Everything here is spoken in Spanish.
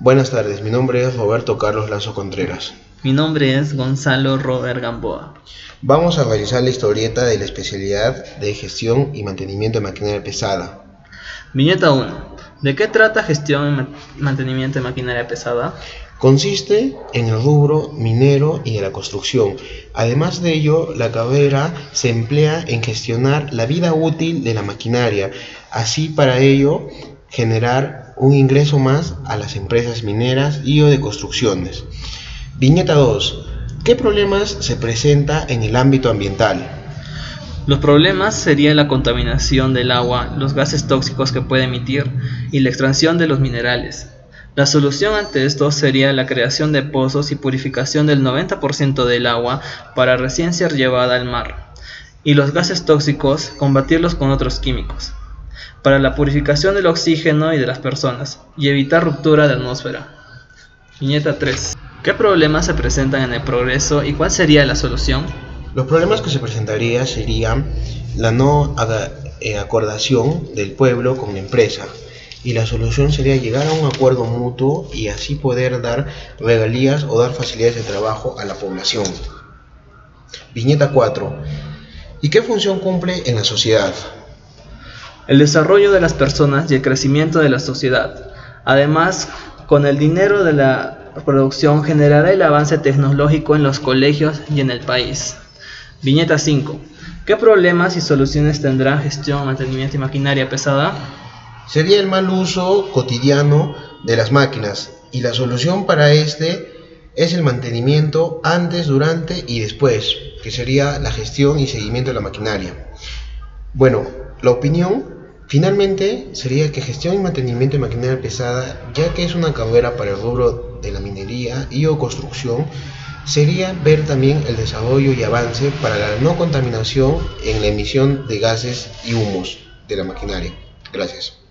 Buenas tardes, mi nombre es Roberto Carlos Lazo Contreras. Mi nombre es Gonzalo Robert Gamboa. Vamos a realizar la historieta de la especialidad de gestión y mantenimiento de maquinaria pesada. Viñeta 1. ¿De qué trata gestión y mantenimiento de maquinaria pesada? Consiste en el rubro minero y de la construcción. Además de ello, la carrera se emplea en gestionar la vida útil de la maquinaria, así para ello generar un ingreso más a las empresas mineras y o de construcciones. Viñeta 2. ¿Qué problemas se presenta en el ámbito ambiental? Los problemas serían la contaminación del agua, los gases tóxicos que puede emitir y la extracción de los minerales. La solución ante esto sería la creación de pozos y purificación del 90% del agua para recién ser llevada al mar. Y los gases tóxicos, combatirlos con otros químicos. Para la purificación del oxígeno y de las personas, y evitar ruptura de atmósfera. Viñeta 3. ¿Qué problemas se presentan en el progreso y cuál sería la solución? Los problemas que se presentaría serían la no eh, acordación del pueblo con la empresa, y la solución sería llegar a un acuerdo mutuo y así poder dar regalías o dar facilidades de trabajo a la población. Viñeta 4. ¿Y qué función cumple en la sociedad? El desarrollo de las personas y el crecimiento de la sociedad. Además, con el dinero de la producción generará el avance tecnológico en los colegios y en el país. Viñeta 5. ¿Qué problemas y soluciones tendrá gestión, mantenimiento y maquinaria pesada? sería el mal uso cotidiano de las máquinas y la solución para este es el mantenimiento antes, durante y después, que sería la gestión y seguimiento de la maquinaria. Bueno, la opinión finalmente sería que gestión y mantenimiento de maquinaria pesada, ya que es una carrera para el rubro de la minería y o construcción, sería ver también el desarrollo y avance para la no contaminación en la emisión de gases y humos de la maquinaria. Gracias.